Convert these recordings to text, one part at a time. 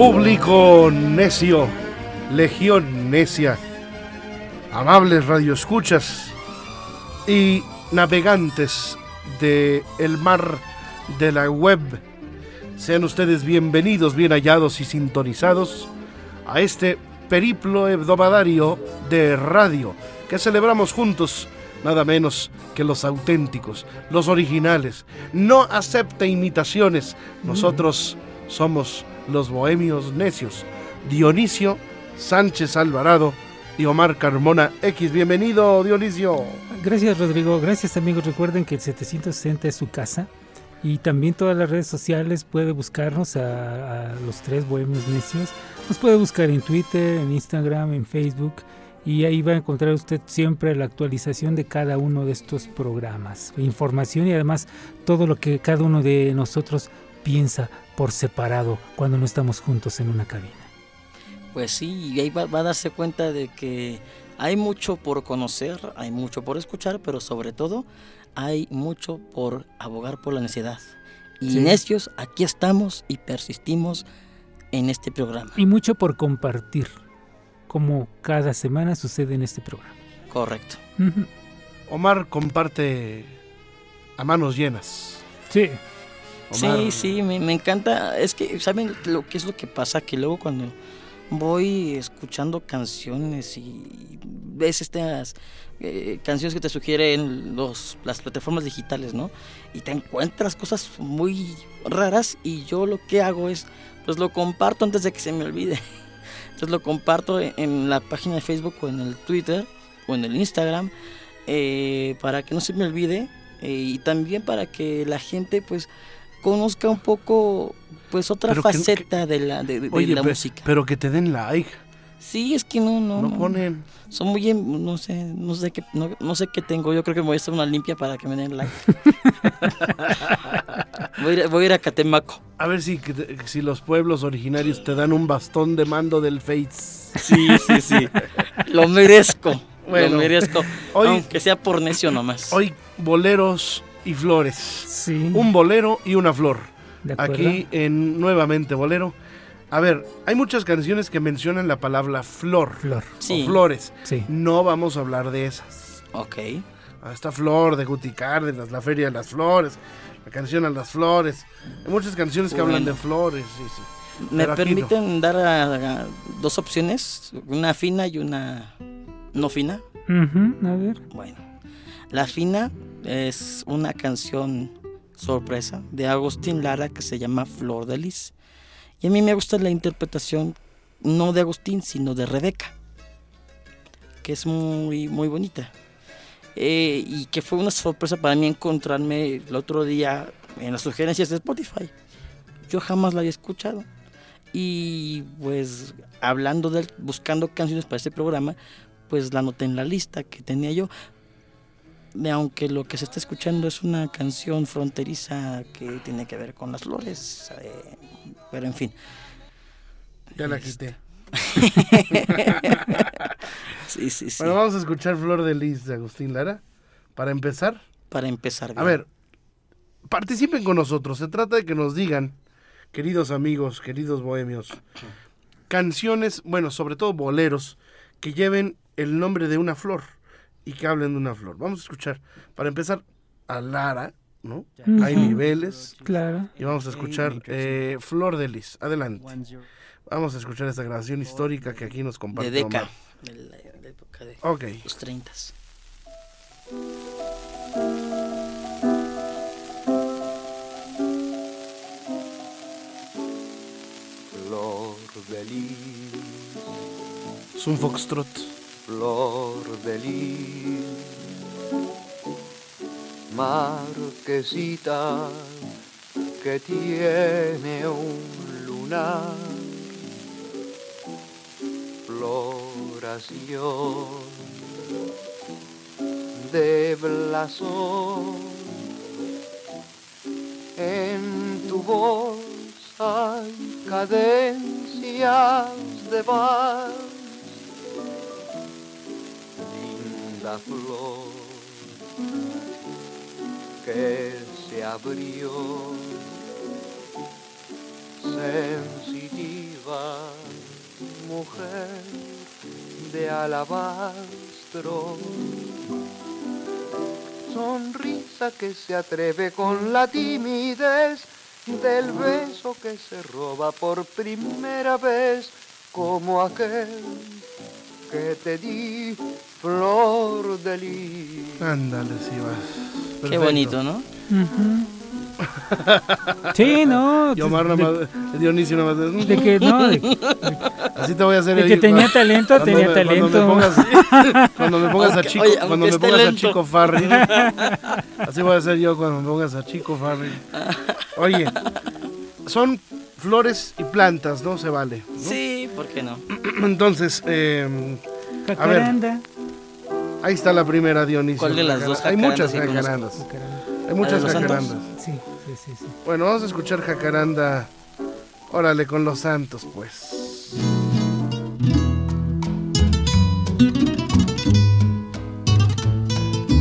Público necio, legión necia, amables radioescuchas y navegantes de el mar de la web, sean ustedes bienvenidos, bien hallados y sintonizados a este periplo hebdomadario de radio que celebramos juntos nada menos que los auténticos, los originales. No acepte imitaciones. Nosotros somos los bohemios necios. Dionisio Sánchez Alvarado y Omar Carmona X. Bienvenido, Dionisio. Gracias, Rodrigo. Gracias, amigos. Recuerden que el 760 es su casa. Y también todas las redes sociales puede buscarnos a, a los tres bohemios necios. Nos puede buscar en Twitter, en Instagram, en Facebook y ahí va a encontrar usted siempre la actualización de cada uno de estos programas, información y además todo lo que cada uno de nosotros piensa por separado cuando no estamos juntos en una cabina. Pues sí, y ahí va, va a darse cuenta de que hay mucho por conocer, hay mucho por escuchar, pero sobre todo hay mucho por abogar por la necedad. Y Sí. necios, aquí estamos y persistimos en este programa. Y mucho por compartir, como cada semana sucede en este programa. Correcto. Omar comparte a manos llenas. Sí, Omar, Sí, sí, me, me encanta. Es que, ¿saben lo que es lo que pasa? Que luego cuando voy escuchando canciones y ves estas eh, canciones que te sugieren los, las plataformas digitales, ¿no? Y te encuentras cosas muy raras y yo lo que hago es, pues lo comparto antes de que se me olvide. Entonces lo comparto en, en la página de Facebook o en el Twitter o en el Instagram eh, para que no se me olvide eh, y también para que la gente pues conozca un poco pues otra Pero que- faceta de la, de, de Oye, la música. pero que te den like. Sí, es que no, no, No ponen. Son muy, em- no sé, no sé qué, no, no sé qué tengo. Yo creo que me voy a hacer una limpia para que me den like. voy, a ir, a- voy a ir a Catemaco. A ver si, si los pueblos originarios te dan un bastón de mando del Face. Sí, sí, sí. Lo merezco. Bueno, lo merezco. hoy- aunque sea por necio nomás. Hoy boleros y flores. sí. Un bolero y una flor. ¿de acuerdo? Aquí en Nuevamente Bolero. A ver, hay muchas canciones que mencionan la palabra flor Flor. Sí. o flores. Sí. No vamos a hablar de esas. Ok. Ah, Esta flor de Guti Cárdenas, la Feria de las Flores, la canción a las flores. Hay muchas canciones que hablan de flores. Sí, sí. ¿Me Pero aquí no. permiten dar a- a dos opciones? Una fina y una no fina. A ver. Bueno, la fina es una canción sorpresa de Agustín Lara que se llama Flor de Lis. Y a mí me gusta la interpretación no de Agustín, sino de Rebeca, que es muy, muy bonita. Eh, y que fue una sorpresa para mí encontrarme el otro día en las sugerencias de Spotify. Yo jamás la había escuchado. Y pues hablando de buscando canciones para este programa, pues la anoté en la lista que tenía yo. De aunque lo que se está escuchando es una canción fronteriza que tiene que ver con las flores, eh, pero en fin. Ya la quité. Sí, sí, sí. Bueno, vamos a escuchar Flor de Lis de Agustín Lara. Para empezar, para empezar. a bien. ver, participen con nosotros. Se trata de que nos digan, queridos amigos, queridos bohemios, canciones, bueno, sobre todo boleros, que lleven el nombre de una flor y que hablen de una flor. Vamos a escuchar, para empezar, a Lara, ¿no? Hay niveles. Claro. Y vamos a escuchar eh, Flor de Lis. Adelante. Vamos a escuchar esta grabación histórica que aquí nos de comparte Deca, de la, de la época de Ok. los 30. Flor de lis, Es un foxtrot. Flor de lis, marquesita que tiene un lunar, floración de blasón. En tu voz hay cadencias de vals linda flor que se abrió sensitiva mujer de alabastro. Sonrisa que se atreve con la timidez del beso que se roba por primera vez como aquel que te di flor de lis. Ándale, sí vas. Qué Perfecto. bonito, ¿no? Ujú. Sí, no. Y Omar nada de, más, Dionisio nada más. de que no, de, Así te voy a hacer de el- que tenía talento, cuando tenía me- talento. Cuando me pongas, cuando me pongas a Aunque- Chico, oye, cuando me esté pongas a lento. Chico Farrell. Así voy a hacer yo cuando me pongas a Chico Farrell. Oye, son flores y plantas, ¿no? Se vale. ¿no? Sí, ¿por qué no? Entonces, eh, Jacaranda. Ahí está la primera, Dionisio. ¿Cuál de las dos Hay muchas jacarandas. Hay muchas santos? jacarandas. Sí, sí, sí, sí. Bueno, vamos a escuchar jacaranda. Órale, con los santos, pues.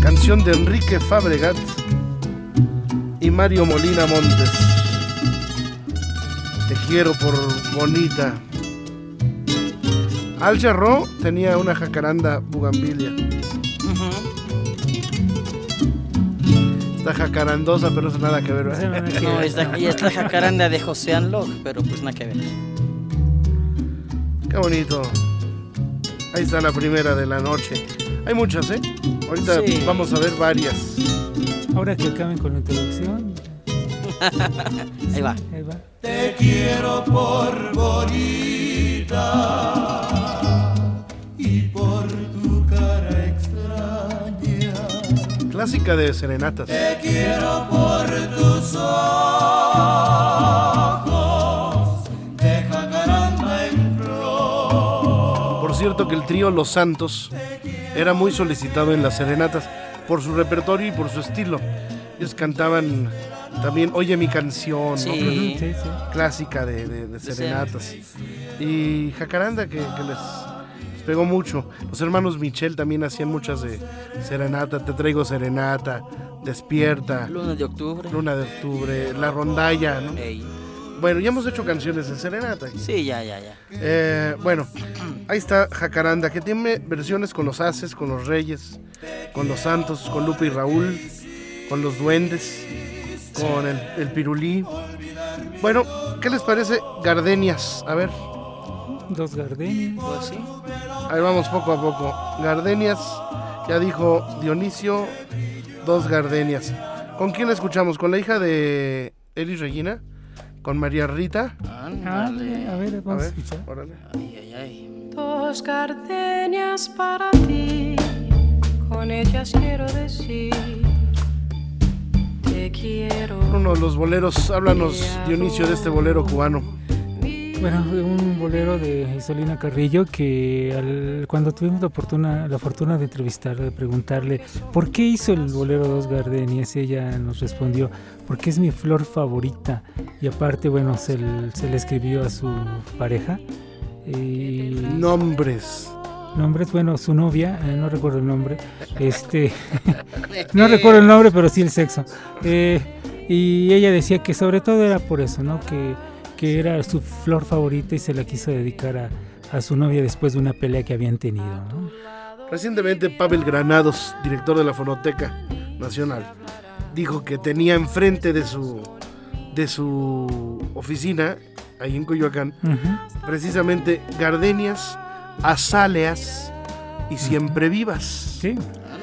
Canción de Enrique Fabregat y Mario Molina Montes. Te quiero por bonita. Al Jarro tenía una jacaranda bugambilia. Está jacarandosa, pero eso nada que ver. No ¿verdad? nada que No, ver. está, y está jacaranda de José Anlog, pero pues nada que ver. Qué bonito. Ahí está la primera de la noche. Hay muchas, ¿eh? Ahorita Sí. vamos a ver varias. Ahora que acaben con la introducción. Ahí va. Ahí va. Clásica de serenatas. Por cierto que el trío Los Santos era muy solicitado en las serenatas por su repertorio y por su estilo. Ellos cantaban también Oye mi canción, ¿no? Sí. Sí, sí. clásica de, de- de serenatas. Y Jacaranda que, les pegó mucho. Los hermanos Michel también hacían muchas de serenata. Te traigo serenata, despierta, Luna de octubre. luna de octubre, la rondalla. ¿no? Ey. Bueno, ya hemos hecho canciones de serenata. Sí, ya, ya, ya. Eh, bueno, ahí está Jacaranda, que tiene versiones con los Haces, con los Reyes, con los Santos, con Lupe y Raúl, con los Duendes, con el, el Pirulí. Bueno, ¿qué les parece Gardenias? A ver, Dos gardenias. Pues sí. Ahí vamos poco a poco. Gardenias, ya dijo Dionisio, dos Gardenias. ¿Con quién la escuchamos? ¿Con la hija de Elis Regina? ¿Con María Rita? Ándale. A ver, A vamos a, ver, escuchar. órale. Ay, ay, ay. Dos gardenias para ti, con ellas quiero decir, te quiero. Uno de los boleros, háblanos Dionisio de este bolero cubano. Bueno, un bolero de Isolina Carrillo que al- cuando tuvimos la fortuna, la fortuna de entrevistarla, de preguntarle por qué hizo el bolero Dos Gardenias, ella nos respondió, porque es mi flor favorita. Y aparte, bueno, se, se le escribió a su pareja. Y Nombres. nombres, bueno, su novia, eh, no recuerdo el nombre, este, no recuerdo el nombre, pero sí el sexo. Eh, y ella decía que sobre todo era por eso, ¿no? Que, que era su flor favorita y se la quiso dedicar a, a su novia después de una pelea que habían tenido, ¿no? Recientemente Pavel Granados, director de la Fonoteca Nacional, dijo que tenía enfrente de su de su oficina ahí en Coyoacán precisamente gardenias, azáleas y siempre vivas. Sí,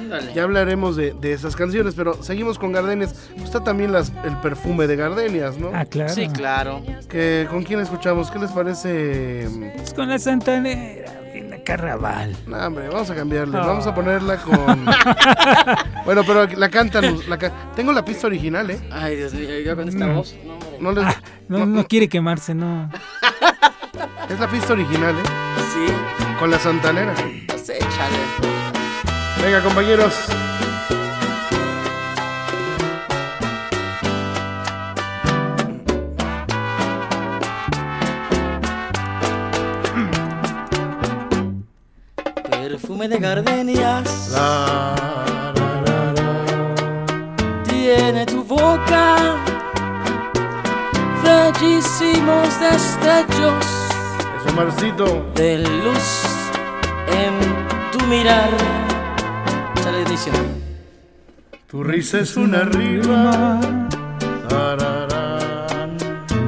Ándale. Ya hablaremos de, de esas canciones, pero seguimos con gardenias. Está también las, el perfume de gardenias, ¿no? ah, claro. Sí, claro. Que, ¿Con quién escuchamos? ¿Qué les parece? Pues con la Santanera, Carnaval. No, hombre, vamos a cambiarle. Vamos a ponerla con. bueno, pero la cantan. La ca- Tengo la pista original, ¿eh? Ay, Dios mío, yo con esta Mm. voz. No. No les- Ah, no, no, no no, quiere quemarse, no. Es la pista original, ¿eh? Sí, Con la santanera. pues échale. Venga, compañeros. Perfume de gardenias La, la, la, la. tiene tu boca. Bellísimos destellos Eso, Marcito. de luz en tu mirar. Sale inicio. Tu risa es una rima. Tararán.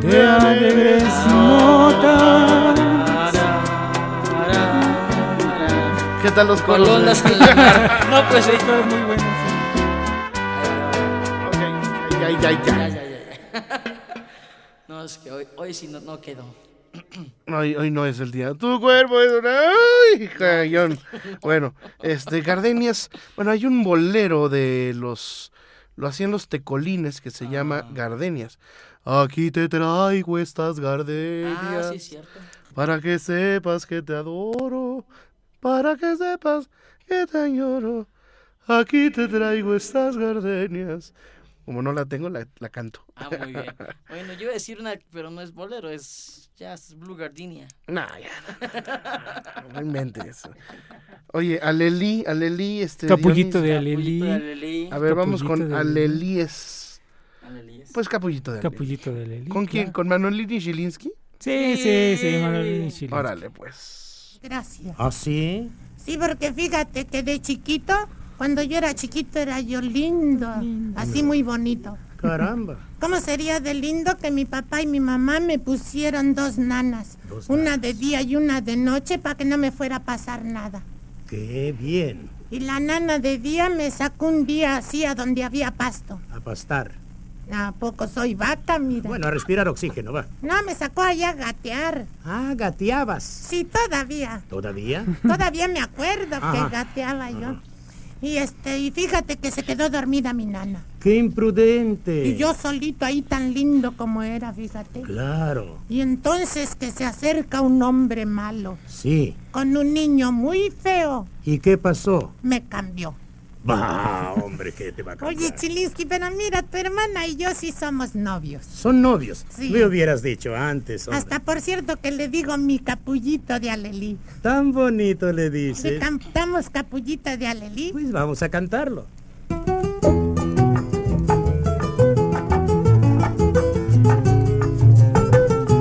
De alegres notas. ¿Qué tal los coros? ondas eh? en la mar. No, pues sí. Está muy bueno. Ok, ya, ya, ya. Ya, ya, ya, ya. No, es que hoy, hoy sí no, no quedó. Hoy, hoy no es el día. Tu cuerpo es una. ¡Ay, jayón! Bueno, este, Gardenias. Bueno, hay un bolero de los. Lo hacían los tecolines que se llama Gardenias. Aquí te traigo estas Ah, gardenias. sí, es cierto. Para que sepas que te adoro. Para que sepas que te añoro. Aquí te traigo estas gardenias. Como no la tengo, la, la canto. Ah, muy bien. Bueno, yo iba a decir una, pero no es bolero, es jazz, Blue Gardenia. No, ya. No, no inventes. Oye, Alelí, Alelí, este. Capullito de Capullito de Alelí. Alelí. A ver, vamos con Alelí. Alelíes. Alelíes. Pues Capullito de Alelí. Capullito de Alelí. ¿Con quién? claro. ¿Con Manuelini Zielinski? Sí, sí, sí, Manuel Chile. Órale, pues. Gracias. ¿Ah, sí? Sí, porque fíjate que de chiquito, cuando yo era chiquito era yo lindo, así muy bonito. Caramba. ¿Cómo sería de lindo que mi papá y mi mamá me pusieron dos nanas? Dos una de día y una de noche para que no me fuera a pasar nada. Qué bien. Y la nana de día me sacó un día así a donde había pasto. A pastar. ¿A poco soy vaca, mira? Bueno, a respirar oxígeno, va. No, me sacó allá a gatear. Ah, gateabas. Sí, todavía. ¿Todavía? Todavía me acuerdo Ajá. que gateaba yo. Y este, y fíjate que se quedó dormida mi nana. ¡Qué imprudente! Y yo solito ahí tan lindo como era, fíjate. Claro, Y entonces que se acerca un hombre malo sí. con un niño muy feo, ¿Y qué pasó? me cambió. Va, hombre, ¿qué te va a cambiar? Oye, Chilinsky, pero mira, tu hermana y yo sí somos novios. Son novios. Sí. Me hubieras dicho antes, hombre. Hasta por cierto que le digo mi capullito de Alelí. Tan bonito le Le dices. cantamos capullito de Alelí. Pues vamos a cantarlo.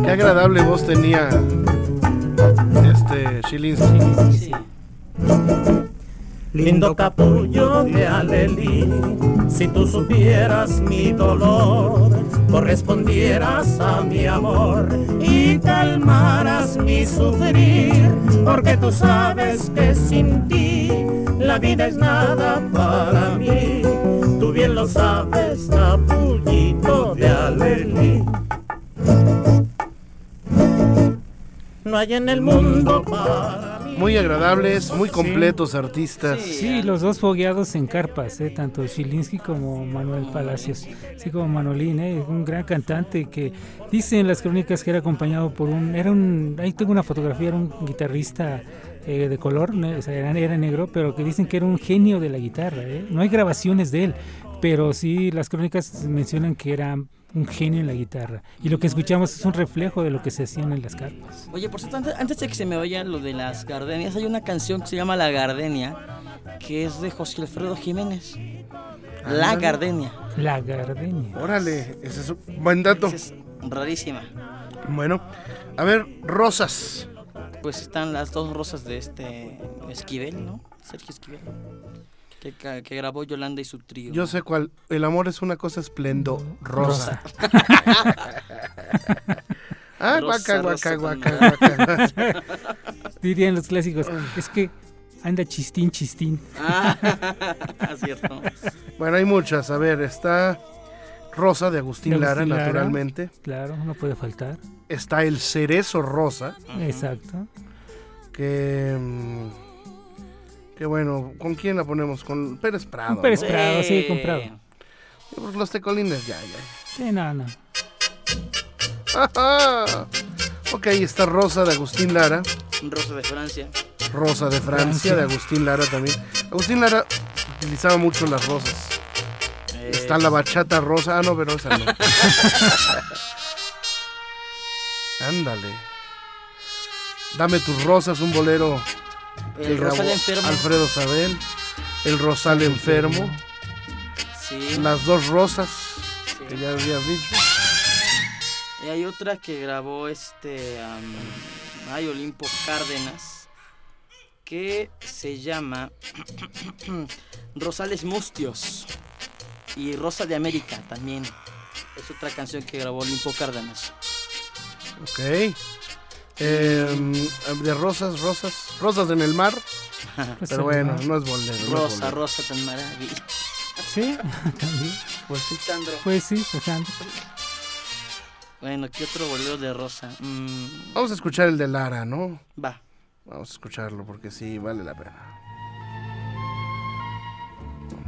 Qué agradable voz tenía este. Sí. Lindo capullo de Alelí, si tú supieras mi dolor, correspondieras a mi amor y calmaras mi sufrir, porque tú sabes que sin ti la vida es nada para mí. Tú bien lo sabes, capullito de Alelí. No hay en el mundo para. Muy agradables, muy completos artistas. Sí, los dos fogueados en carpas, ¿eh? tanto Chilinsky como Manuel Palacios, así como Manolín, ¿eh? un gran cantante que dicen las crónicas que era acompañado por un, era un, ahí tengo una fotografía, era un guitarrista eh, de color, o era, era negro, pero que dicen que era un genio de la guitarra, ¿eh? no hay grabaciones de él, pero sí las crónicas mencionan que era un genio en la guitarra y lo que escuchamos es un reflejo de lo que se hacían en las carpas. Oye, por cierto, antes, antes de que se me vaya lo de las gardenias, hay una canción que se llama La Gardenia, que es de José Alfredo Jiménez. La Ándale. Gardenia. La gardenia. Órale, ese es un buen dato. Es rarísima. Bueno, a ver, Rosas. Pues están las dos rosas de este Esquivel, ¿no? Sergio Esquivel. Que, grabó Yolanda y su trío. Yo sé cuál. El amor es una cosa esplendorosa. ah, Rosa, guaca, guaca, rosa guaca, guaca. Dirían los clásicos, es que anda chistín, chistín. Ah, cierto. Bueno, hay muchas. A ver, está Rosa de Agustín, De Lara, Agustín Lara. naturalmente. Claro, no puede faltar. Está el Cerezo Rosa, Exacto. Que. Que bueno, ¿con quién la ponemos? Con Pérez Prado. Un Pérez ¿no? Prado, sí, con Prado. Porque los tecolines ya, ya. Sí, no, no. Ajá. Ok, está Rosa de Agustín Lara. Rosa de Francia. Rosa de Francia, Francia. de Agustín Lara también. Agustín Lara utilizaba mucho las rosas. Eh, Está la bachata rosa. Ah, no, pero esa no. Ándale. Dame tus rosas, un bolero El Rosal Enfermo. Alfredo Sabel. El Rosal Enfermo. Sí. Las dos rosas, sí. que ya habías dicho. Y hay otra que grabó este. am, ay, Olimpo Cárdenas. Que se llama Rosales Mustios. Y Rosa de América también. Es otra canción que grabó Olimpo Cárdenas. Ok. Em, de rosas, rosas. Rosas en el mar. Pero bueno, no es bolero. no es Rosa, bolero. Rosa tan maravilla. Sí, también. Pues sí. Sandro. Pues sí, pues Sandro. Bueno, ¿qué otro bolero de Rosa? Mm, Vamos a escuchar el de Lara, ¿no? va. Vamos a escucharlo porque sí, vale la pena.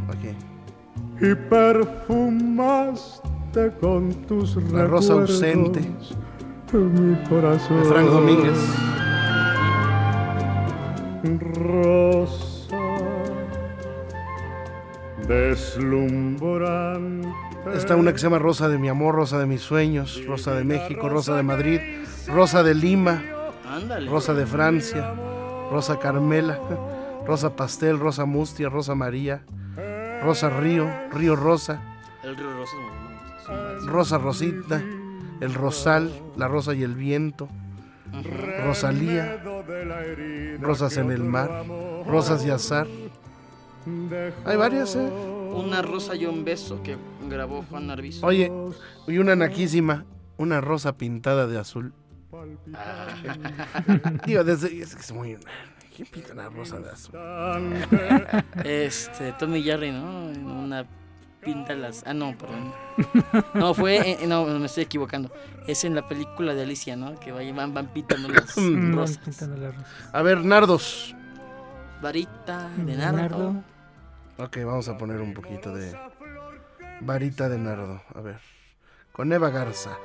Aquí. y perfumaste con tus La rosa recuerdos ausente. Mi corazón. De Frank Domínguez. Rosa deslumbrante. Está una que se llama Rosa de mi amor, Rosa de mis sueños, Rosa de México, Rosa de Madrid, Rosa de Lima. Rosa de Francia, Rosa Carmela, Rosa Pastel, Rosa Mustia, Rosa María, Rosa Río, Río Rosa, El río Rosa es muy bonito. Son varias. Rosa Rosita, El Rosal, La Rosa y el Viento, Rosalía, Rosas en el Mar, Rosas y Azar. Hay varias, ¿eh? Una rosa y un beso que grabó Juan Arbizu. Oye, y una naquísima, una rosa pintada de azul. Digo, desde, es que es muy... ¿Quién pinta una rosa de azul? Este, Tommy Jerry, ¿no? Una pinta las. Ah, no, perdón. No, fue. en- no, me estoy equivocando. Es en la película de Alicia, ¿no? Que van, van pintando las Mm, rosas. pintando la rosa. A ver, Nardos. Varita de nardo. Ok, vamos a poner un poquito de varita de nardo. A ver, con Eva Garza.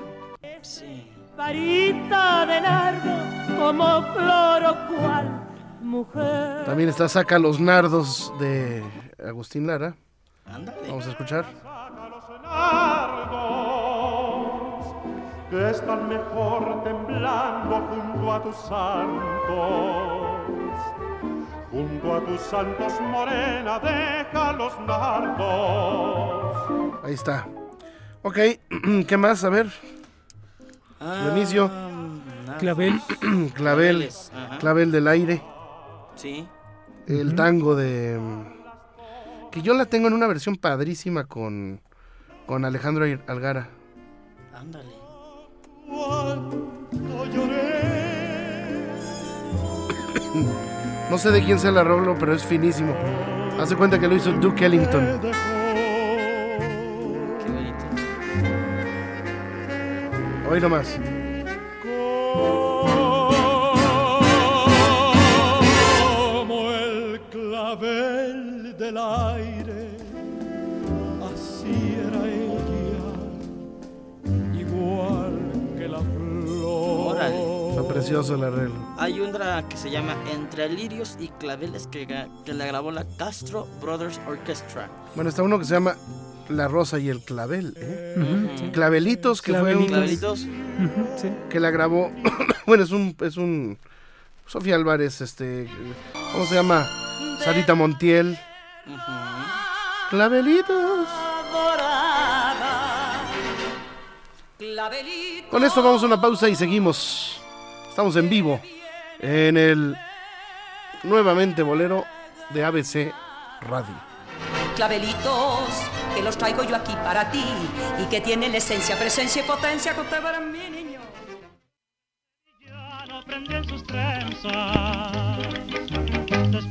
Sí. varita de nardo como flor o cual mujer. También está Saca los nardos de Agustín Lara. Ándale. Vamos a escuchar. que están mejor temblando junto a tus santos. Junto a tus santos, morena, deja los nardos. Ahí está. Ok, ¿qué más? A ver, Dionisio. Ah, nada. Clavel. clavel, clavel del aire. Sí. El tango de... Que yo la tengo en una versión padrísima con, con Alejandro Algara. Ándale. No sé de quién sea el arreglo, pero es finísimo. Hace cuenta que lo hizo Duke Ellington. Qué bonito. Hoy nomás. Del aire, así era ella, igual que la flor. Órale. Está precioso el arreglo. Hay una que se llama Entre lirios y claveles que, que la grabó la Castro Brothers Orchestra. Bueno, está uno que se llama La Rosa y el Clavel. ¿eh? Sí. Clavelitos, que fue un, Clavelitos. Clavelitos. Sí. que la grabó. bueno, es un, es un. Sofía Álvarez, este. ¿Cómo se llama? Sarita Montiel. Clavelitos. Clavelito. Con esto vamos a una pausa y seguimos. Estamos en vivo en el nuevamente bolero de ABC Radio. Clavelitos, que los traigo yo aquí para ti y que tienen esencia, presencia y potencia que usted verá en mi niño. Ya no prende en sus trenzas,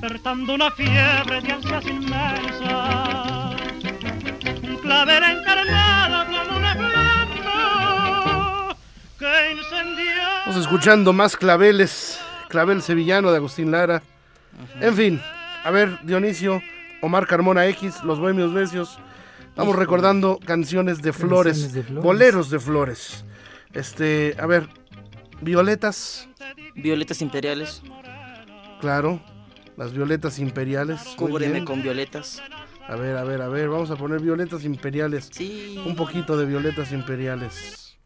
despertando una fiebre de ansias inmensas. Un clavel encarnado como una flama que incendia. Vamos escuchando más claveles. Clavel Sevillano de Agustín Lara. En fin, a ver, Dionisio, Omar Carmona X, Los Bohemios Necios. Vamos recordando canciones de flores, Canciones de flores. boleros de flores. Este, a ver, Violetas, Violetas imperiales, claro. Las violetas imperiales. cúbreme con violetas. A ver, a ver, a ver, vamos a poner violetas imperiales. Sí. Un poquito de violetas imperiales.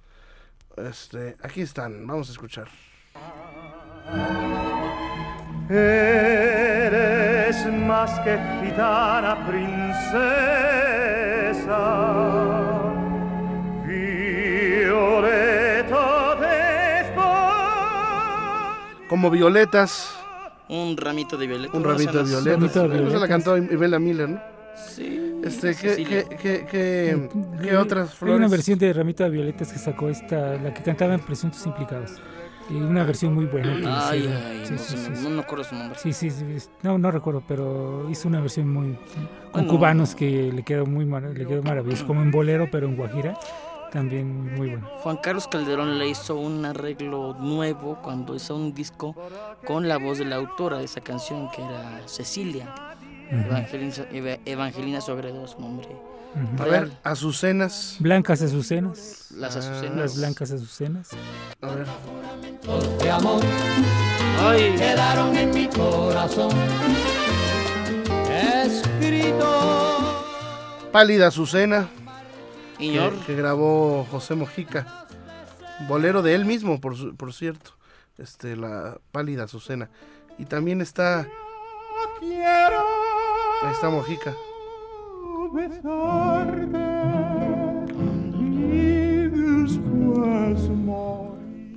Este, aquí están, vamos a escuchar. Eres más que gitana princesa, violeta de España. Como violetas, Un ramito de violetas. un ramito de violetas. Esa la cantó Ibela Miller, ¿no? Sí. Este, ¿qué, qué, qué, qué, qué otras Hay flores? una versión de Ramito de Violetas que sacó esta, la que cantaba en Presuntos Implicados. Y una versión muy buena. que Ay, ay, Sí, no, sí, se sí, me- sí. no me acuerdo su nombre. Sí, sí, no, no recuerdo, pero hizo una versión muy con Bueno. cubanos que le quedó muy mar- le quedó maravilloso, como en bolero, pero en guajira, también muy, muy bueno. Juan Carlos Calderón le hizo un arreglo nuevo cuando hizo un disco con la voz de la autora de esa canción, que era Cecilia. Evangelina, Eva- Evangelina Sogredo, su nombre. A real. ver, Azucenas. Blancas azucenas, Las Ah, azucenas. las blancas azucenas. A ver. Ay, Quedaron en mi corazón escrito. Pálida Azucena, que, grabó José Mojica. Bolero de él mismo, por, su- por cierto. Este, la Pálida Azucena. Y también está. Ahí está Mojica.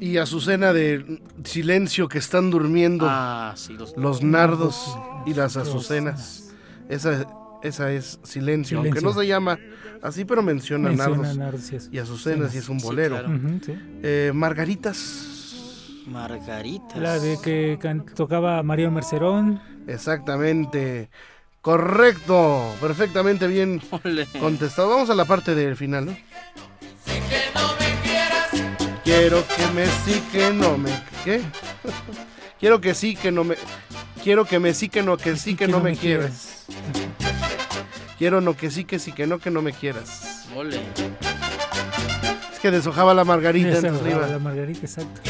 Y Azucena de Silencio que están durmiendo Ah, sí, los, los nardos y las azucenas. Esa, esa es Silencio, aunque no se llama así, pero menciona, Menciona nardos nardos y azucenas. y azucenas y es un Sí, bolero. sí. Eh, Margaritas, Margaritas. La de que tocaba María Mercerón. exactamente. Correcto, perfectamente bien contestado. Vamos a la parte del final, ¿no? Quiero que me sí, que no me. ¿Qué? Quiero que sí, que no me. Quiero que me sí, que no, que sí, que, no, me quieras. Quiero no, que sí, que sí, que no, que no me quieras. Ole. Es que deshojaba la margarita Esa entonces grababa iba. la Margarita, exacto.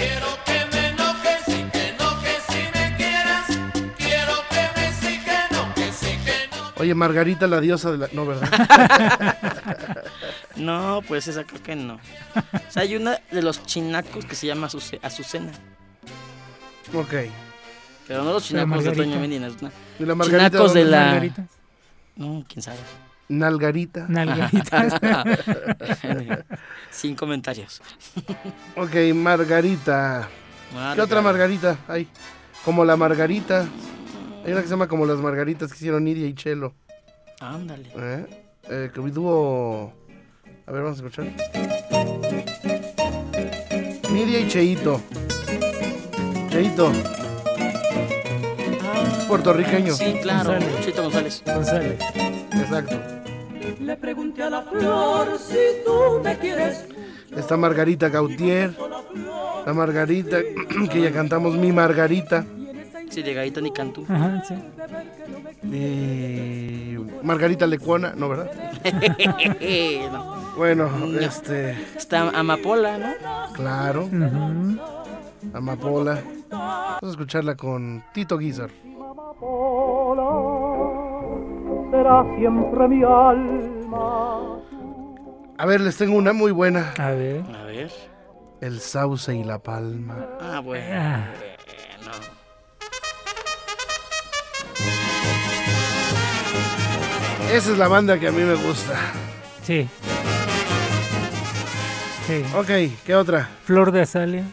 Oye, Margarita, la diosa de la. No, ¿verdad? No, pues esa creo que no. O sea, hay una de los chinacos que se llama Azuce- Azucena. ok. Pero no los chinacos de. Toño Medina. es una- ¿Y la Margarita? Chinacos de la- Margarita. No, quién sabe. Nalgarita. Nalgaritas. Sin comentarios. Ok, Margarita. ¿Qué otra Margarita hay? Como la Margarita. Hay una que se llama como las Margaritas que hicieron Nidia y Chelo. Ándale. ¿Eh? Eh, que dúo. A ver, vamos a escuchar. Nidia y Cheito. Cheito. Puertorriqueño. Sí, claro. González. Chito González. González. Exacto. Le pregunté a la flor si tú me quieres. Está Margarita Gautier. La Margarita, que ya cantamos Mi Margarita. Sí, de Gaita ni Cantú. Ajá, sí. Y Margarita Lecuona, no, ¿verdad? No. Bueno, este, Está Amapola, ¿no? claro. Amapola. Vamos a escucharla con Tito Guizar. Será siempre mi alma. A ver, les tengo una muy buena. A ver. A ver. El sauce y la palma. Ah, bueno. Ah. No. Esa es la banda que a mí me gusta. Sí. Sí. Ok, ¿qué otra? Flor de Azalia.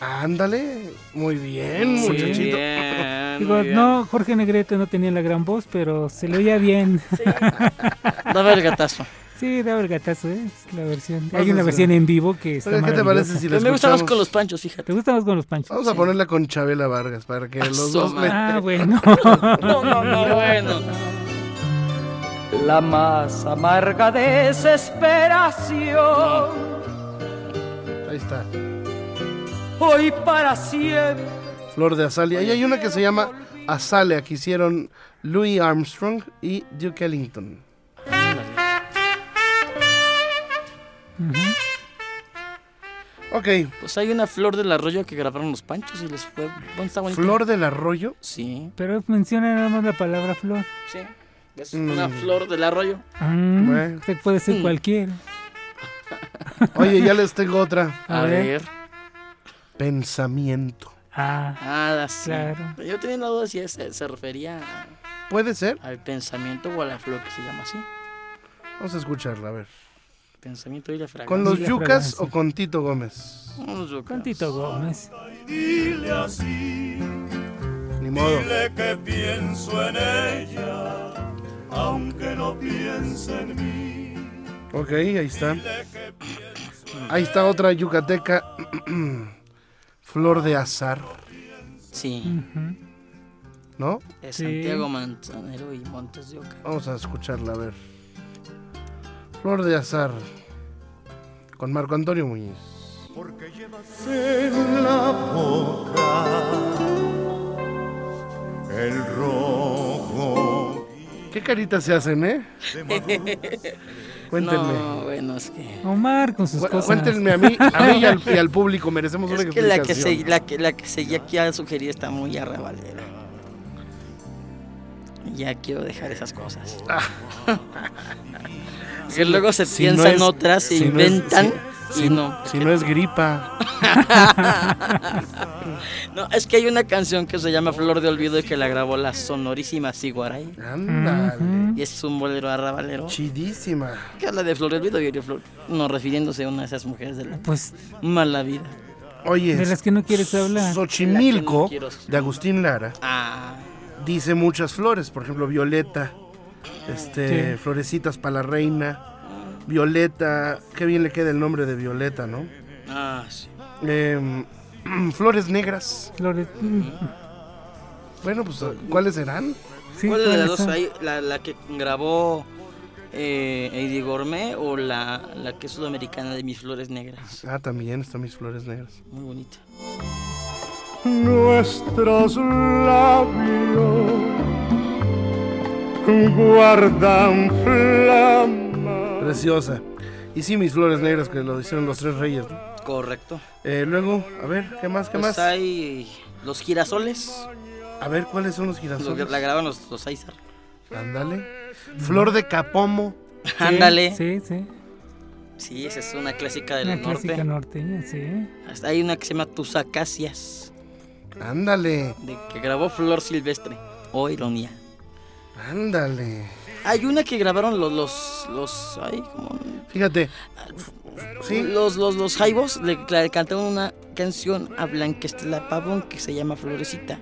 Ándale, muy bien, Sí. muchachito. Bien, Digo, muy bien. no, Jorge Negrete no tenía la gran voz, pero se le oía bien. Dame el gatazo. Sí, daba el gatazo, ¿eh? Es la versión. Vamos Hay una versión en vivo que está ¿Qué te parece si la me gusta más con los panchos, fíjate. ¿Te gusta más con los panchos? Vamos a ponerla con Chabela Vargas para que los dos le... Ah, bueno. No, no, no, bueno. La más amarga desesperación. Ahí está. Hoy para siempre Flor de Azalia. Y hay una que se llama Azalea, que hicieron Louis Armstrong y Duke Ellington. Ok, Pues hay una flor del arroyo que grabaron los panchos y les fue. Está bonita. Flor del Arroyo. Sí, Pero menciona nada más la palabra flor. sí. Es Mm. una flor del arroyo. Mm, Bueno. puede ser Mm. cualquiera. Oye, ya les tengo otra. A A, ver. ver. Ah, Pensamiento. Ah, sí. Claro. Yo tenía la duda si ese se refería ¿Puede ser? al pensamiento o a la flor que se llama así. Vamos a escucharla, a ver. Pensamiento y la fragancia. ¿Con los yucas fragancia. o con Tito Gómez? Unos yucas. con Tito Gómez. Dile así, Ni modo. dile que pienso en ella, aunque no piense en mí. Ok, ahí está. Ahí está otra yucateca. Flor de azar, Sí. ¿no? de Sí. Santiago Manzanero y Montes de Oca. Vamos a escucarla, a ver. Flor de azar. Con Marco Antonio Muñiz. Porque llevas en la boca el rojo. ¿Qué caritas se hacen, eh? Cuéntenme. No, bueno, es que. Omar con sus Cu- cosas. Cuéntenme a mí, a mí y al, y al público. Merecemos una Es que la que, explicación. se, la, que, la que seguía aquí a sugerir está muy arrabalera. Ya quiero dejar esas cosas. que luego se si no piensan es- otras, se si no es- inventan si- si- no. Si no es gripa. No, es que hay una canción que se llama Flor de Olvido y que la grabó la sonorísima Siguaray. Ándale. Y es un bolero arrabalero Chidísima. que habla de Flor de Olvido y de Flor. No, refiriéndose a una de esas mujeres de la Pues mala vida. Oye, de las que no quieres hablar. Xochimilco, No quiero- de Agustín Lara, Ah, dice muchas flores. Por ejemplo, violeta, este, Sí. florecitas para la reina. Violeta, qué bien le queda el nombre de Violeta, ¿no? ah, sí. Em, flores negras. Flores. mm, Bueno, pues, ¿cuáles serán? Sí, ¿Cuál de las ¿cuáles dos son? hay? ¿La, la que grabó eh, Eddie Gourmet o la, la que es sudamericana de Mis Flores Negras? Ah, también están mis flores negras. Muy bonita. Nuestros labios guardan flama. Preciosa. Y sí, mis flores negras que lo hicieron los tres reyes, ¿no? Correcto. Eh, luego, a ver, ¿qué más? ¿Qué Pues más? hay los girasoles. A ver, ¿cuáles son los Los, girasoles? la graban los, los Aizar. Ándale. Flor de capomo. Ándale. Sí. Sí, sí. esa es una clásica del Una norte. clásica norteña, sí. Hasta hay una que se llama Tus Acacias, Ándale. de que grabó Flor Silvestre. O ironía. Ándale. Hay una que grabaron los los los ay, como Fíjate. Sí. los los los Jaibos le, le cantaron una canción a Blanca Estela Pavón que se llama Florecita.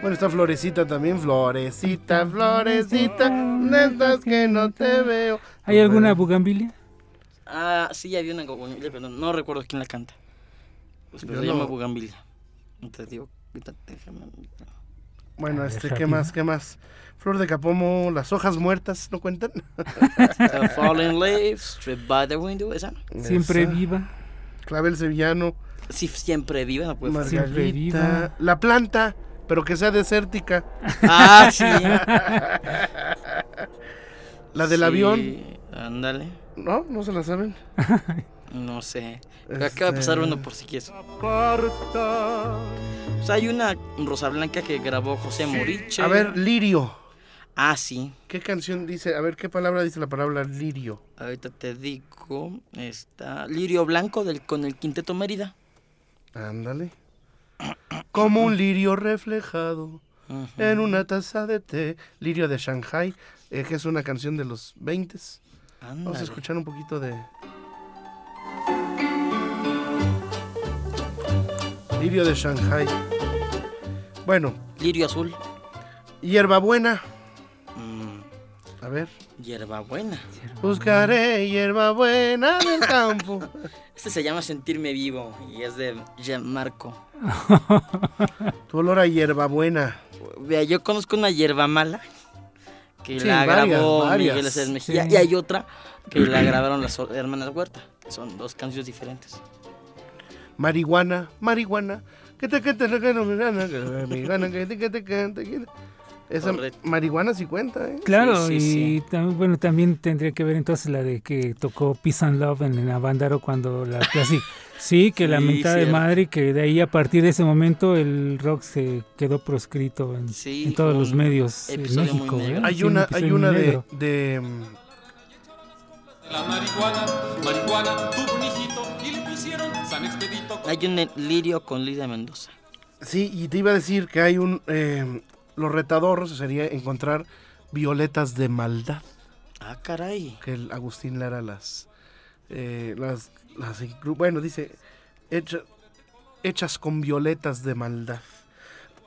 Bueno, está Florecita también. Florecita, Florecita. De estas que no te veo. ¿Hay alguna bugambilia? Ah, sí, había una Bugambilia, pero no recuerdo quién la canta. Pues, pero Yo se no- llama Bugambilia. Te digo, déjame- Bueno, A ver, este, ¿qué más? ¿Qué más? Flor de capomo, las hojas muertas, ¿no cuentan? The Fallen Leaves, Straight by the Window, esa. Siempre Esa. viva. Clavel sevillano, Sí, siempre viva, no puede faltar. Siempre viva. Margarita. La planta, pero que sea desértica. Ah, sí. La del Sí, avión, Ándale. ¿no? ¿No se la saben? No sé. Acaba de pasar Este- uno por si quieres. Aparta. O sea, hay una Rosa Blanca que grabó José Moriche. A ver, lirio. Ah, sí. ¿Qué canción dice? A ver, ¿qué palabra dice la palabra lirio? Ahorita te digo. Está Lirio Blanco del, con el Quinteto Mérida. Ándale. Como un lirio reflejado en una taza de té. Lirio de Shanghai, eh, que es una canción de los 20. Vamos a escuchar un poquito de... Lirio de Shanghai. Bueno, Lirio Azul. hierbabuena. Mm, A ver. hierbabuena. Buscaré hierbabuena del campo. Este se llama Sentirme Vivo y es de Gianmarco. tu olor a hierbabuena. Vea, yo conozco una hierba mala que Sí, la varias, grabó varias. Miguel Aceves Mejía Sí. y hay otra que la grabaron las hermanas Huerta. que Son dos canciones diferentes. Marihuana, marihuana. Que te que te que no me gana, que me gana, que te que te que te que- Esa Correcto. marihuana sí cuenta, ¿eh? Claro, Sí, y sí, tam- bueno, también tendría que ver entonces la de que tocó Peace and Love en, en Avándaro cuando la clásica. Sí, que la mentada de madre que de ahí a partir de ese momento el rock se quedó proscrito en, Sí, en todos los medios en México. negro. ¿eh? Hay Sí, un una, hay una de, La marihuana, marihuana, tuvo un hijito y le pusieron San Expedito. Hay un lirio con Lidia Mendoza. Sí, y te iba a decir que hay un... eh, lo retador sería encontrar violetas de maldad, Ah, caray. que el Agustín Lara las... eh, las, las bueno, dice, hecha- hechas con violetas de maldad.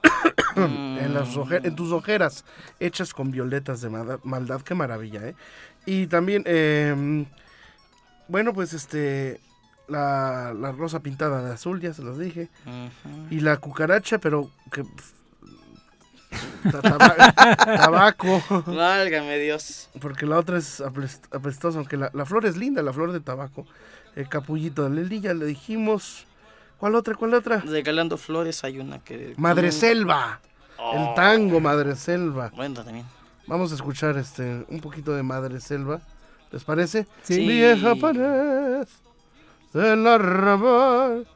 en, las oje- en tus ojeras, hechas con violetas de maldad, maldad, qué maravilla, ¿eh? Y también, eh, bueno, pues este, la, la rosa pintada de azul, ya se los dije. Y la cucaracha, pero que... ta- taba- tabaco. Válgame Dios. Porque la otra es apest- apestosa, aunque la, la flor es linda, la flor de tabaco. El capullito de Lely, ya le dijimos. ¿Cuál otra? ¿Cuál otra? Regalando flores hay una que... Madre Selva. El tango Madre Selva. Bueno, también. Vamos a escuchar este un poquito de Madre Selva. ¿Les parece? Sí. Vieja pared del arrabal.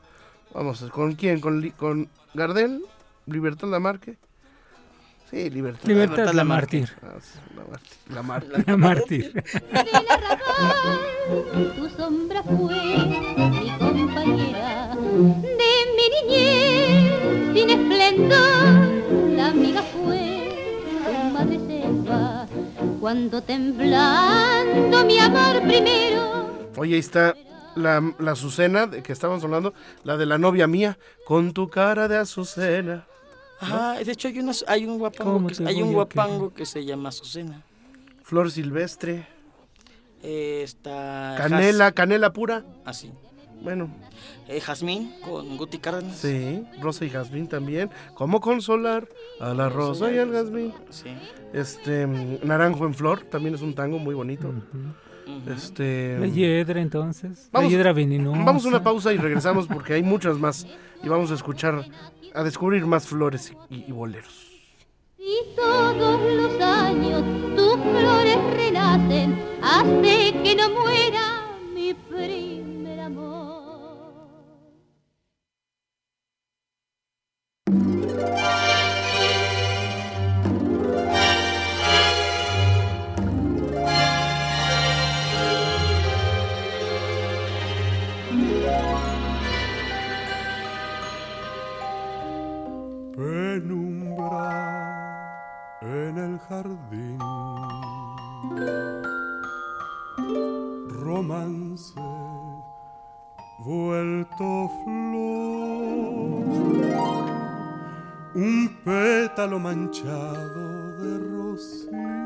Vamos, ¿con quién? ¿Con, Li- con Gardel? ¿Libertad Lamarque? Sí, Libertad. Libertad Libertad la mártir. Ah, la Mártir. La Mártir. La mártir. Tu sombra fue mi compañera de mi niñez sin esplendor. La amiga fue tu madre selva cuando temblando mi amor primero. Oye, ahí está la, la Azucena de que estábamos hablando, la de la novia mía, con tu cara de Azucena. Ajá, de hecho hay, una, hay un guapango, ¿Cómo que, hay un guapango que se llama Azucena. Flor silvestre, Eh, está... canela, canela pura. Así. Bueno, Eh, Jazmín con Guti Cárdenas. sí, rosa y jazmín también. ¿Cómo consolar a la rosa y al jazmín? Sí. Este, mm, Naranjo en flor, también es un tango muy bonito. Ujú. Este, La hiedra entonces. Vamos- la hiedra venenosa. vamos a una pausa y regresamos porque hay muchas más y vamos a escuchar, a descubrir más flores y, y boleros. Y todos los años tus flores renacen, hace que no muera mi primer penumbra en el jardín. Romance vuelto flor, un pétalo manchado de rocío.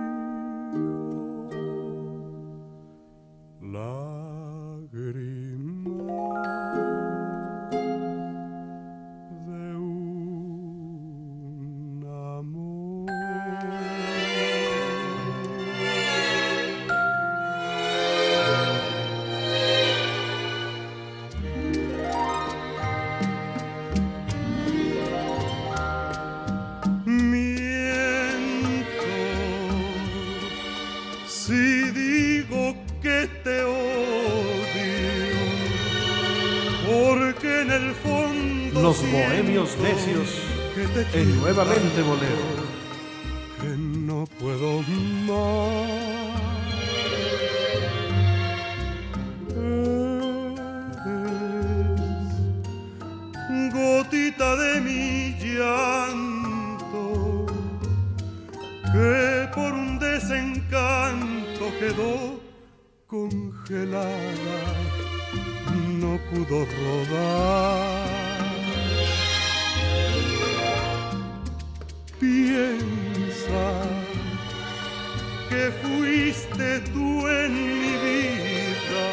Tú en mi vida,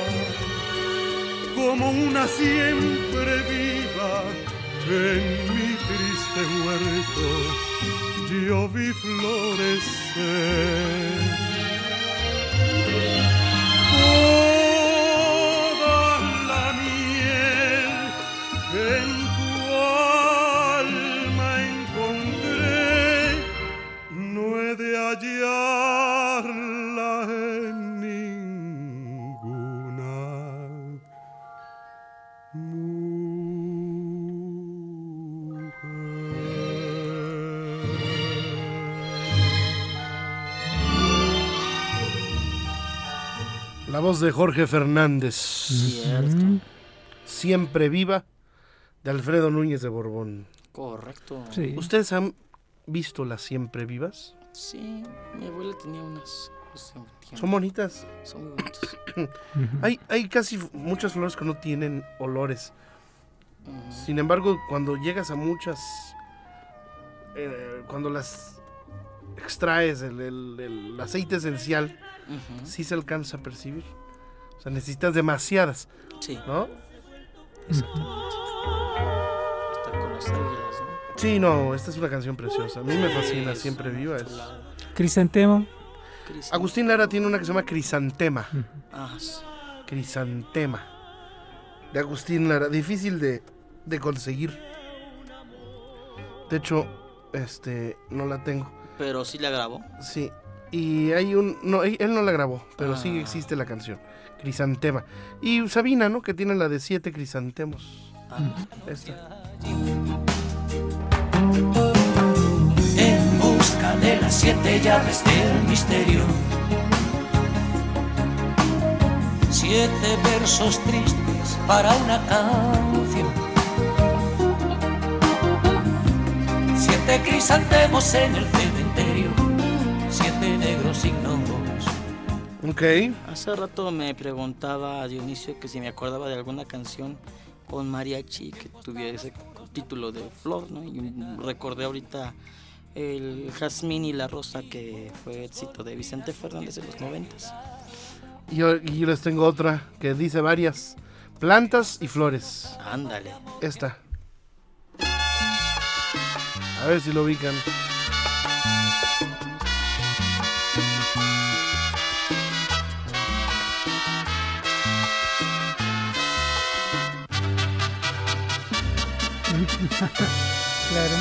como una siempre viva en mi triste huerto. Yo vi florecer. Voz de Jorge Fernández. Cierto. Siempre viva de Alfredo Núñez de Borbón. Correcto. ¿Ustedes han visto las siempre vivas? Sí, mi abuela tenía unas. tiempo. Son bonitas. Son muy bonitas. hay, hay casi muchas flores que no tienen olores. Sin embargo, cuando llegas a muchas, eh, cuando las extraes el, el- el aceite esencial, sí se alcanza a percibir. O sea, necesitas demasiadas. Sí. ¿No? Está con las águilas, ¿no? Sí, no, esta es una canción preciosa. A mí me fascina, siempre viva. Es. Crisantemo. Agustín Lara tiene una que se llama Crisantema. Ah, sí. Crisantema. De Agustín Lara. Difícil de, de conseguir. De hecho, este, no la tengo. Pero sí la grabó. Sí. Y hay un... No, él no la grabó, pero sí Ah. existe la canción. Crisantema. Y Sabina, ¿no? Que tiene la de siete crisantemos. Ah. Esta. En busca de las siete llaves del misterio. Siete versos tristes para una canción. Siete crisantemos en el cementerio. Negros signos. Ok. Hace rato me preguntaba a Dionisio que si me acordaba de alguna canción con mariachi que tuviera ese título de flor, ¿no? Y recordé ahorita el Jazmín y la Rosa que fue éxito de Vicente Fernández en los noventas. Y yo, y yo les tengo otra que dice varias. Plantas y flores. Ándale. Esta. A ver si lo ubican. Claro.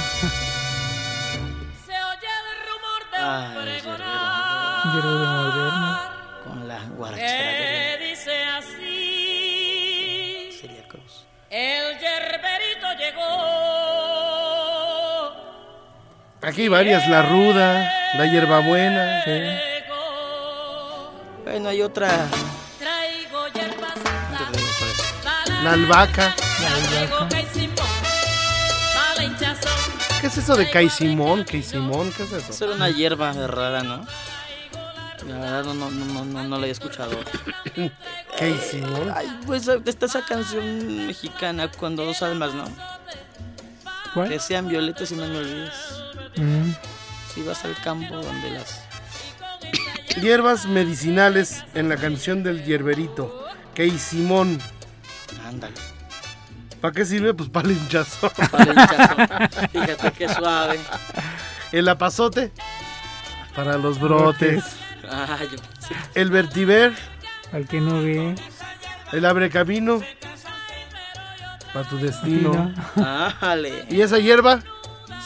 Ay, Hierro de moderno. Con la guarachera de Que dice así. Celia Cruz. El yerberito llegó. Aquí hay varias. La ruda, la hierbabuena. Bueno, hay otra. Traigo hierbas. La albahaca. Traigo caicimón. ¿Qué es eso de Caisimón? ¿Caisimón? ¿Qué es eso? Esa era una hierba rara, ¿no? La verdad no, no, no, no, no, la había escuchado. Caisimón. Ay, pues está esa canción mexicana, Cuando dos almas, ¿no? ¿Cuál? Que sean violetas y no me olvides. Mm. Si vas al campo donde las... Hierbas medicinales en la canción del hierberito. Caisimón. Ándale. ¿Para qué sirve? Pues para el hinchazo. Para el hinchazo. Fíjate qué suave. El apazote. Para los brotes. Ah, yo pensé. El vertiver. Al que no ve. El abre camino. Para tu destino. ¿Y esa hierba?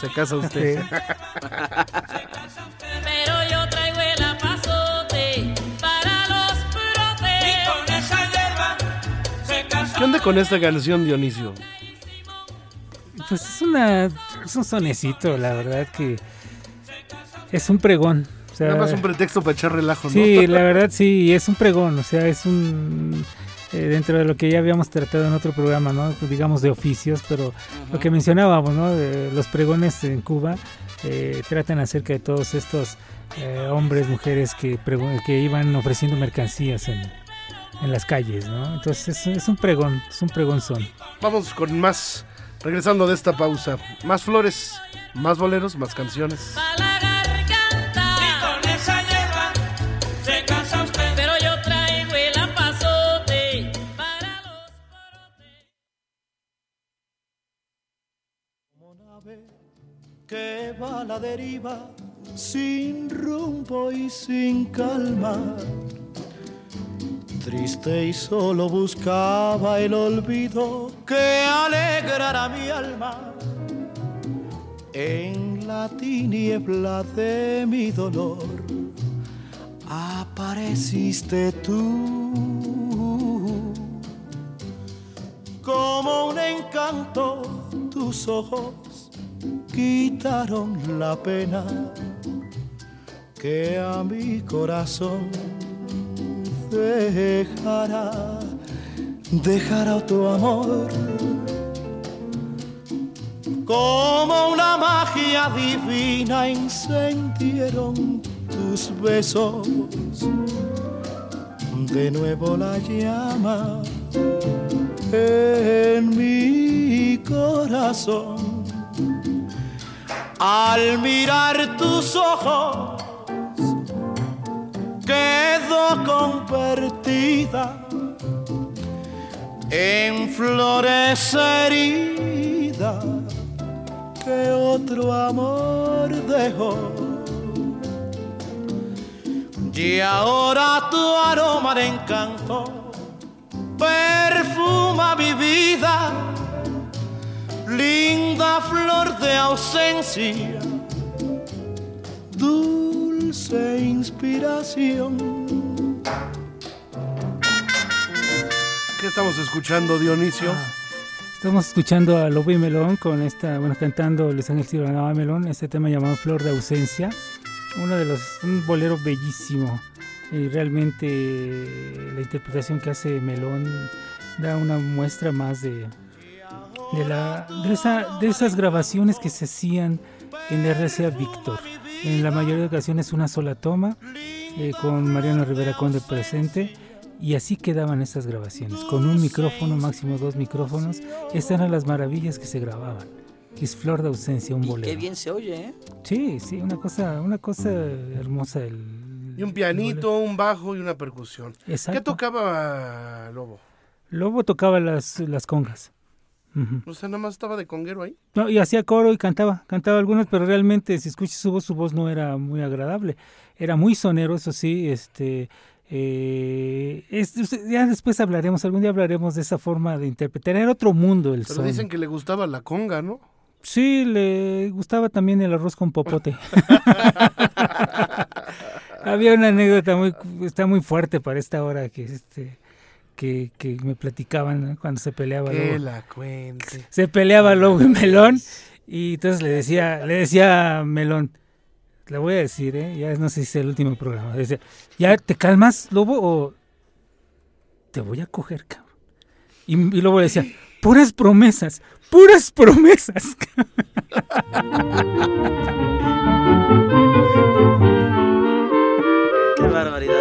Se casa usted. Pero ¿Qué onda con esta canción, Dionisio? Pues es una es un sonecito, la verdad que es un pregón. o sea, Nada más un pretexto para echar relajo, ¿no? Sí, la verdad sí, es un pregón, o sea, es un eh, dentro de lo que ya habíamos tratado en otro programa, ¿no? Digamos de oficios, pero lo que mencionábamos, ¿no? De los pregones en Cuba eh, tratan acerca de todos estos eh, hombres, mujeres que, que iban ofreciendo mercancías en, en las calles, ¿no? Entonces es, es un pregón, es un pregonzón. Vamos con más. Regresando de esta pausa. Más flores, más boleros, más canciones. Y con esa hierba se casa usted. Pero yo traigo el apazote para los que va a la deriva sin rumbo y sin calma. Triste y solo buscaba el olvido que alegrara mi alma. En la tiniebla de mi dolor apareciste tú como un encanto tus ojos quitaron la pena que a mi corazón dejará dejará tu amor como una magia divina encendieron tus besos. De nuevo la llama en mi corazón. Al mirar tus ojos quedó convertida en flores heridas que otro amor dejó. Y ahora tu aroma de encanto perfuma mi vida, linda flor de ausencia, dulce inspiración. ¿Qué estamos escuchando, Dionisio? Estamos escuchando a Lobo y Melón con esta, bueno, cantando Luis Ángel Silva Melón, este tema llamado Flor de Ausencia. Uno de los, un bolero bellísimo. Y realmente la interpretación que hace Melón da una muestra más de, de, la, de, esa, de esas grabaciones que se hacían en RCA Víctor. En la mayoría de ocasiones una sola toma, eh, con Mariano Rivera Conde presente. Y así quedaban estas grabaciones, con un micrófono, máximo dos micrófonos. Estas eran las maravillas que se grababan. Es Flor de Ausencia, un bolero. Qué bien se oye, ¿eh? Sí, sí, una cosa, una cosa hermosa. El, Y un pianito, un bajo y una percusión. Exacto. ¿Qué tocaba Lobo? Lobo tocaba las, las congas. Ujú. O sea, nada más estaba de conguero ahí. No, y hacía coro y cantaba, cantaba algunas, pero realmente si escuchas su voz, su voz no era muy agradable. Era muy sonero, eso sí, este... eh, es- ya después hablaremos, algún día hablaremos de esa forma de interpretar. Era otro mundo el Pero son. dicen que le gustaba la conga, ¿no? Sí, le gustaba también el arroz con popote. Había una anécdota muy, está muy fuerte para esta hora que este que, que me platicaban cuando se peleaba Que Lobo. la cuente. Se peleaba Lobo y Melón y entonces le decía, le decía a Melón, le voy a decir, ¿eh? ya no sé si es el último programa, decía, ¿ya te calmas, Lobo, o te voy a coger, cabrón? Y, y Lobo le decía, puras promesas, puras promesas. Qué barbaridad,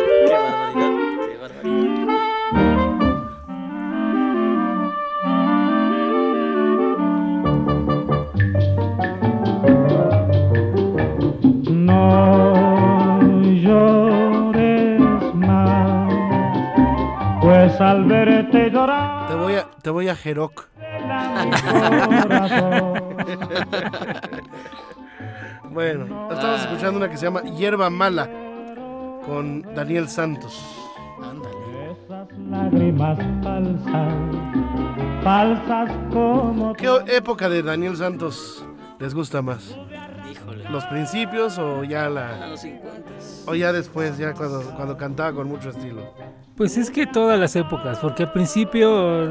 al verte llorar. Te voy a, te voy a Jeroc. bueno, estamos escuchando una que se llama Hierba Mala con Daniel Santos. Lágrimas falsas, falsas como ¿Qué época de Daniel Santos les gusta más? Híjole. ¿Los principios o ya A la los 50. o ya después, ya cuando, cuando cantaba con mucho estilo? Pues es que todas las épocas, porque al principio,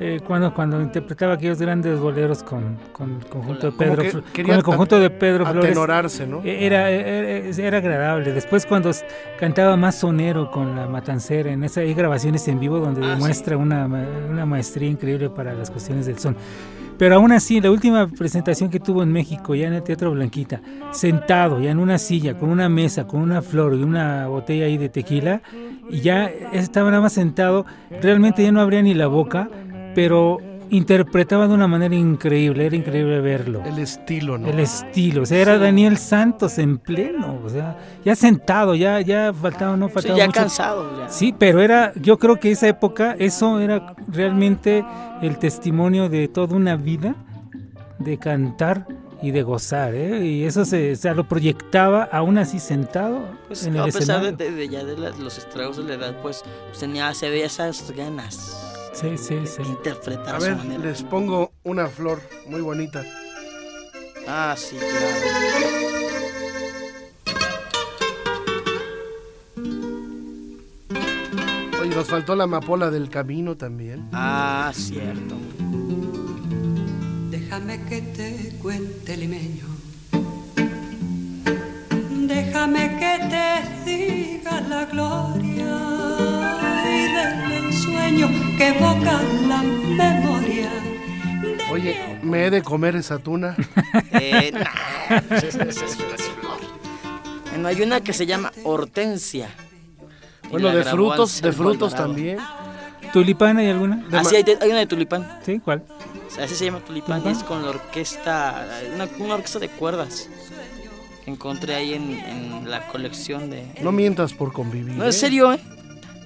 eh, cuando, cuando interpretaba aquellos grandes boleros con, con el conjunto de Pedro, que con el conjunto de Pedro Flores, ¿no? eh, era, era, era agradable. Después cuando cantaba más sonero con la matancera, en esa hay grabaciones en vivo donde Ah, demuestra una, ma- una maestría increíble para las cuestiones del son. Pero aún así, la última presentación que tuvo en México, ya en el Teatro Blanquita, sentado, ya en una silla, con una mesa, con una flor y una botella ahí de tequila, y ya estaba nada más sentado, realmente ya no abría ni la boca, pero interpretaba de una manera increíble, era increíble verlo. El estilo, ¿no? El estilo, o sea, era Daniel Santos en pleno, o sea, ya sentado, ya, ya faltaba, no Sí, faltaba ya mucho. cansado. Ya. Sí, pero era, yo creo que esa época, eso era realmente el testimonio de toda una vida de cantar y de gozar, ¿eh? Y eso se, o sea, lo proyectaba aún así sentado Pues, en el a pesar de, escenario. de- de ya de la- los estragos de la edad, pues, pues tenía, se veía esas ganas Sí, sí, sí. interpretar A a su ver, manera. les pongo una flor muy bonita. Ah, sí, claro. Oye, nos faltó la amapola del camino también. Ah, cierto. Déjame que te cuente limeño. Déjame que te diga la gloria y que evoca la memoria. Oye, me he de comer esa tuna. Eh, nah, esa es- esa es una flor. Bueno, hay una que se llama hortensia. Bueno, de frutos, de frutos también. ¿Tulipán hay alguna? Ah, sí, hay, una de tulipán. ¿Sí? ¿Cuál? O sea, así se llama tulipán y es con la orquesta, una, una orquesta de cuerdas que encontré ahí en, en la colección de... No mientas por convivir. No, ¿eh? en serio, ¿eh?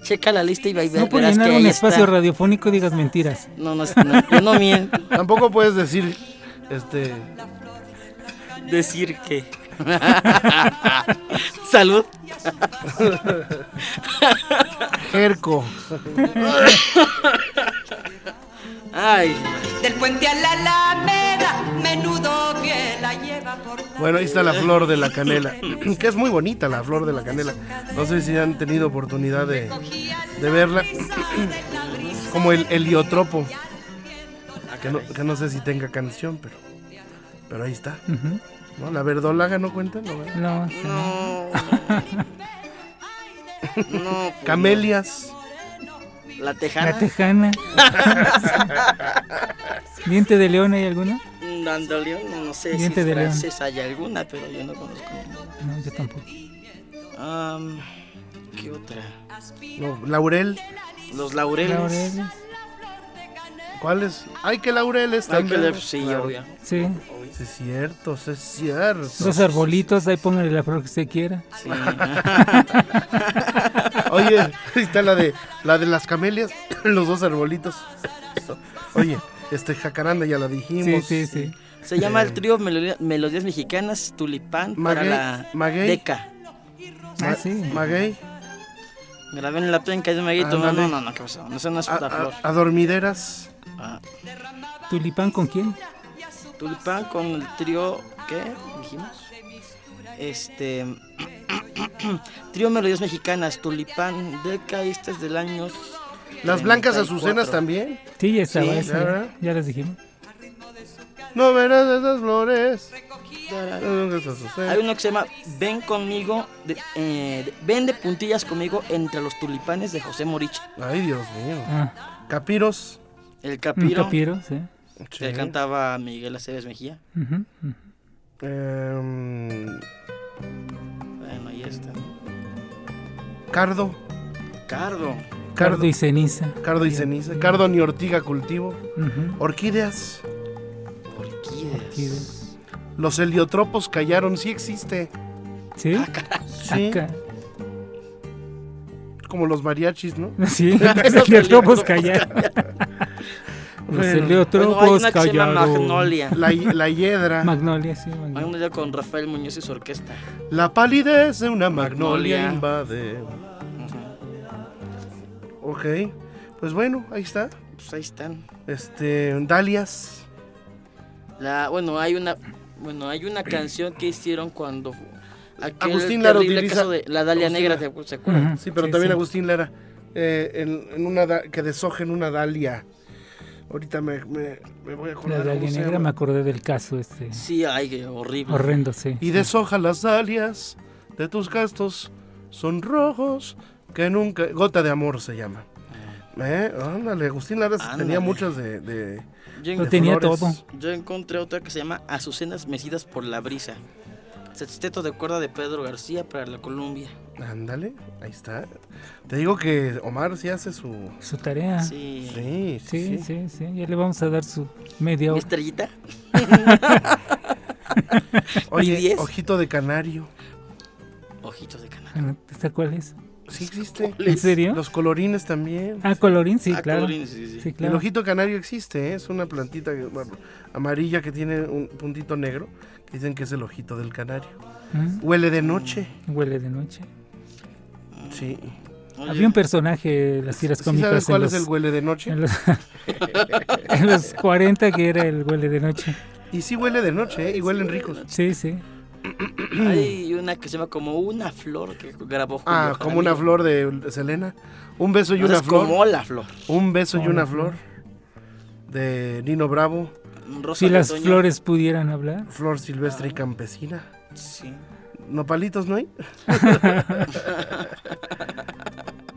Checa la lista y va y ve- No verás llenar que un espacio está. radiofónico digas mentiras. No, no, no, yo no miento. Tampoco puedes decir, este... Decir que... Salud. Jerco. Ay. Del puente a la alameda, Bueno, ahí está la flor de la canela, que es muy bonita la flor de la canela. No sé si han tenido oportunidad de, de verla. Como el heliotropo, que no, que no sé si tenga canción, pero, pero ahí está. ¿No? La verdolaga no cuenta, ¿no? ¿verdad? No, No, pues Camelias. La tejana. La tejana. ¿Diente de león hay alguna? Dandelion, no, no sé Diente si de león. francés hay alguna, pero yo no conozco. No, yo tampoco. Am, ¿Qué otra? No, laurel. Los laureles. Laureles. ¿Cuáles? Ay, que laureles Ay, que también. le- sí, Claro. obvio. Sí. Sí, es cierto, sí, es cierto. Dos arbolitos, ahí póngale la flor que usted quiera. Sí. Oye, ahí está la de la de las camelias, los dos arbolitos. Oye, este jacaranda ya la dijimos. Sí, sí, sí. Se llama Eh, el trío Melodía- Melodías Mexicanas Tulipán para la Maguey. DECA. Ah, sí. Maguey, Grabé en la penca de Maguito. No, no, no, no, ¿qué pasó? No, esa no es a- la a- flor. adormideras. Ah, ¿Tulipán con quién? tulipán con el trío, ¿qué? Dijimos. Este. trío Melodías Mexicanas, Tulipán, DECA, este es del año. Las blancas 34. azucenas también. Sí, ya estaba Sí, esa, ya, ya, las dijimos. No verás esas flores. Hay uno que se llama Ven conmigo, de- eh, de- ven de puntillas conmigo entre los tulipanes de José Morich. Ay, Dios mío. Ah, Capiros. El capiro, capiro, sí. que cantaba Miguel Aceves Mejía. Em, Bueno, ahí está. cardo. Cardo. Cardo y ceniza. Cardo y ceniza. Cardo ni ortiga cultivo. Orquídeas. Orquídeas. Orquídeas. Los heliotropos callaron. Sí existe. ¿Sí? Sí. Acá. Como los mariachis, ¿no? Sí, los heliotropos callaron. Los Bueno. Bueno, hay heliotropos llama callaron. Magnolia. La, la hiedra. Magnolia, sí. Magnolia. Magnolia con Rafael Muñoz y su orquesta. La palidez de una magnolia, Magnolia. invade. Ok. Pues bueno, ahí está. Pues ahí están. Este, Dalias. La, bueno, hay una, bueno, hay una canción que hicieron cuando aquel Agustín Lara utiliza- caso de la Dalia Agustín Negra, Lara. ¿te- ¿se acuerdan? Sí, pero Sí, también sí. Agustín Lara. eh, en, en una da- que deshojen una Dalia. Ahorita me, me, me voy a La acordar. cómo Dalia Negra, me acordé del caso este. Sí, ay, qué horrible. Horrendo, sí. Y deshoja las dalias de tus gastos sonrojos que nunca. Gota de amor se llama. Eh, ándale, Agustín Lara Ándale. tenía muchas de. de- Yo, Lo en- tenía flores. todo. yo encontré otra que se llama Azucenas mecidas por la brisa. Sexteto de cuerda de Pedro García para la Columbia. Ándale, ahí está. Te digo que Omar sí hace su. Su tarea. Sí. Sí, sí, Sí, sí. sí. Ya le vamos a dar su media ¿Mi hora. estrellita? Oye, ojito de canario. Ojitos de canal. Bueno, ¿Esta cuál es? Sí existe. ¿En serio? Los colorines también. Ah, colorín, sí, Ah, claro. colorín, sí, sí. Sí, El ojito canario existe, ¿eh? es una plantita que, bueno, amarilla que tiene un puntito negro. que Dicen que es el ojito del canario. Mm, Huele de noche. Huele de noche. Sí. Oye, Había un personaje en las tiras ¿Sí cómicas sabes cuál en, es los, el huele de noche? en, los, en los 40 que era el huele de noche. Y sí huele de noche, ¿eh? Y huelen ricos. Sí, sí. Hay una que se llama como una flor que grabó Julio Ah, como una flor de Selena. Un beso y No, una es flor. como la flor. Un beso y una flor. De Nino Bravo. Rosa Si las flores pudieran hablar. Flor silvestre y campesina. Sí. ¿Nopalitos no hay?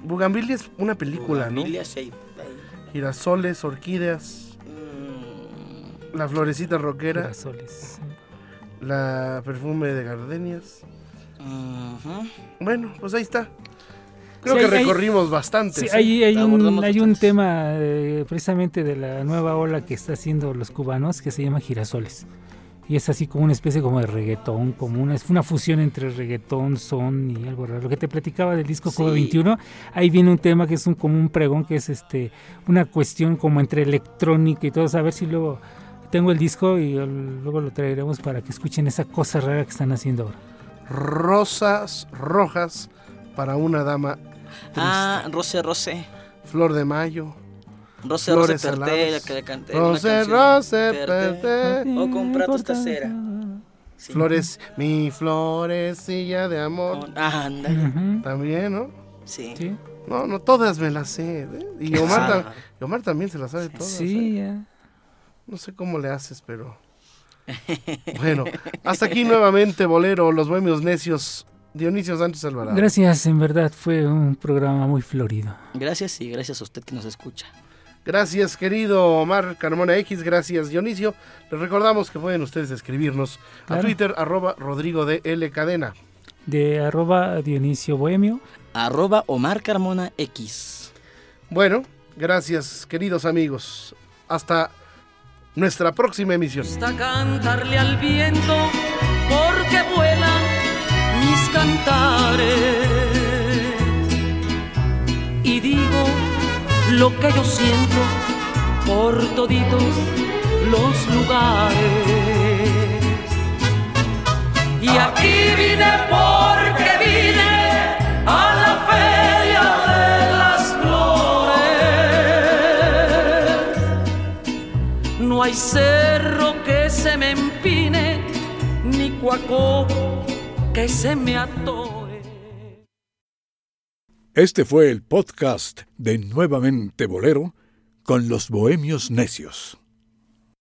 Bugambilia es una película, ¿no? Bugambilia, sí, ahí. Girasoles, orquídeas. La florecita roquera. Girasoles, sí. La perfume de gardenias. Ujú. Bueno, pues ahí está. Creo Sí, que hay- hay- recorrimos bastante. Sí, ¿sí? hay, hay un, Abordamos hay un tema eh, precisamente de la nueva ola que está haciendo los cubanos que se llama girasoles. Y es así como una especie como de reggaetón, como una, es una fusión entre reggaetón, son y algo raro. Lo que te platicaba del disco Sí. 21, ahí viene un tema que es un, como un pregón, que es este una cuestión como entre electrónica y todo. A ver si luego tengo el disco y luego lo traeremos para que escuchen esa cosa rara que están haciendo ahora. Rosas rojas para una dama. Ah, Rose, Rose. Flor de mayo. Rose, Flores Rose Perté, la que le canté. Rose. Rose, Perté. O con Pratos Casera. Sí. Flores, mi florecilla de amor. Con- Ah, ándale. Ujú. También, ¿no? Sí. Sí, No, no, todas me las sé. ¿eh? Y Omar, Ah. Omar también se las sabe todas. sí, ¿eh? ya. No sé cómo le haces, pero. Bueno, hasta aquí nuevamente Bolero, Los Bohemios Necios, Dionisio Sánchez Alvarado. Gracias, en verdad fue un programa muy florido. Gracias y gracias a usted que nos escucha. Gracias, querido Omar Carmona X. Gracias, Dionisio. Les recordamos que pueden ustedes escribirnos a. Twitter, arroba Rodrigo de L Cadena. De arroba Dionisio Bohemio. Arroba Omar Carmona X. Bueno, gracias, queridos amigos. Hasta nuestra próxima emisión. gusta cantarle al viento porque vuelan mis cantares. Y digo lo que yo siento por toditos los lugares. Y aquí vine porque hay cerro que se me empine, ni cuaco que se me atore. Este fue el podcast de Nuevamente Bolero con los Bohemios Necios.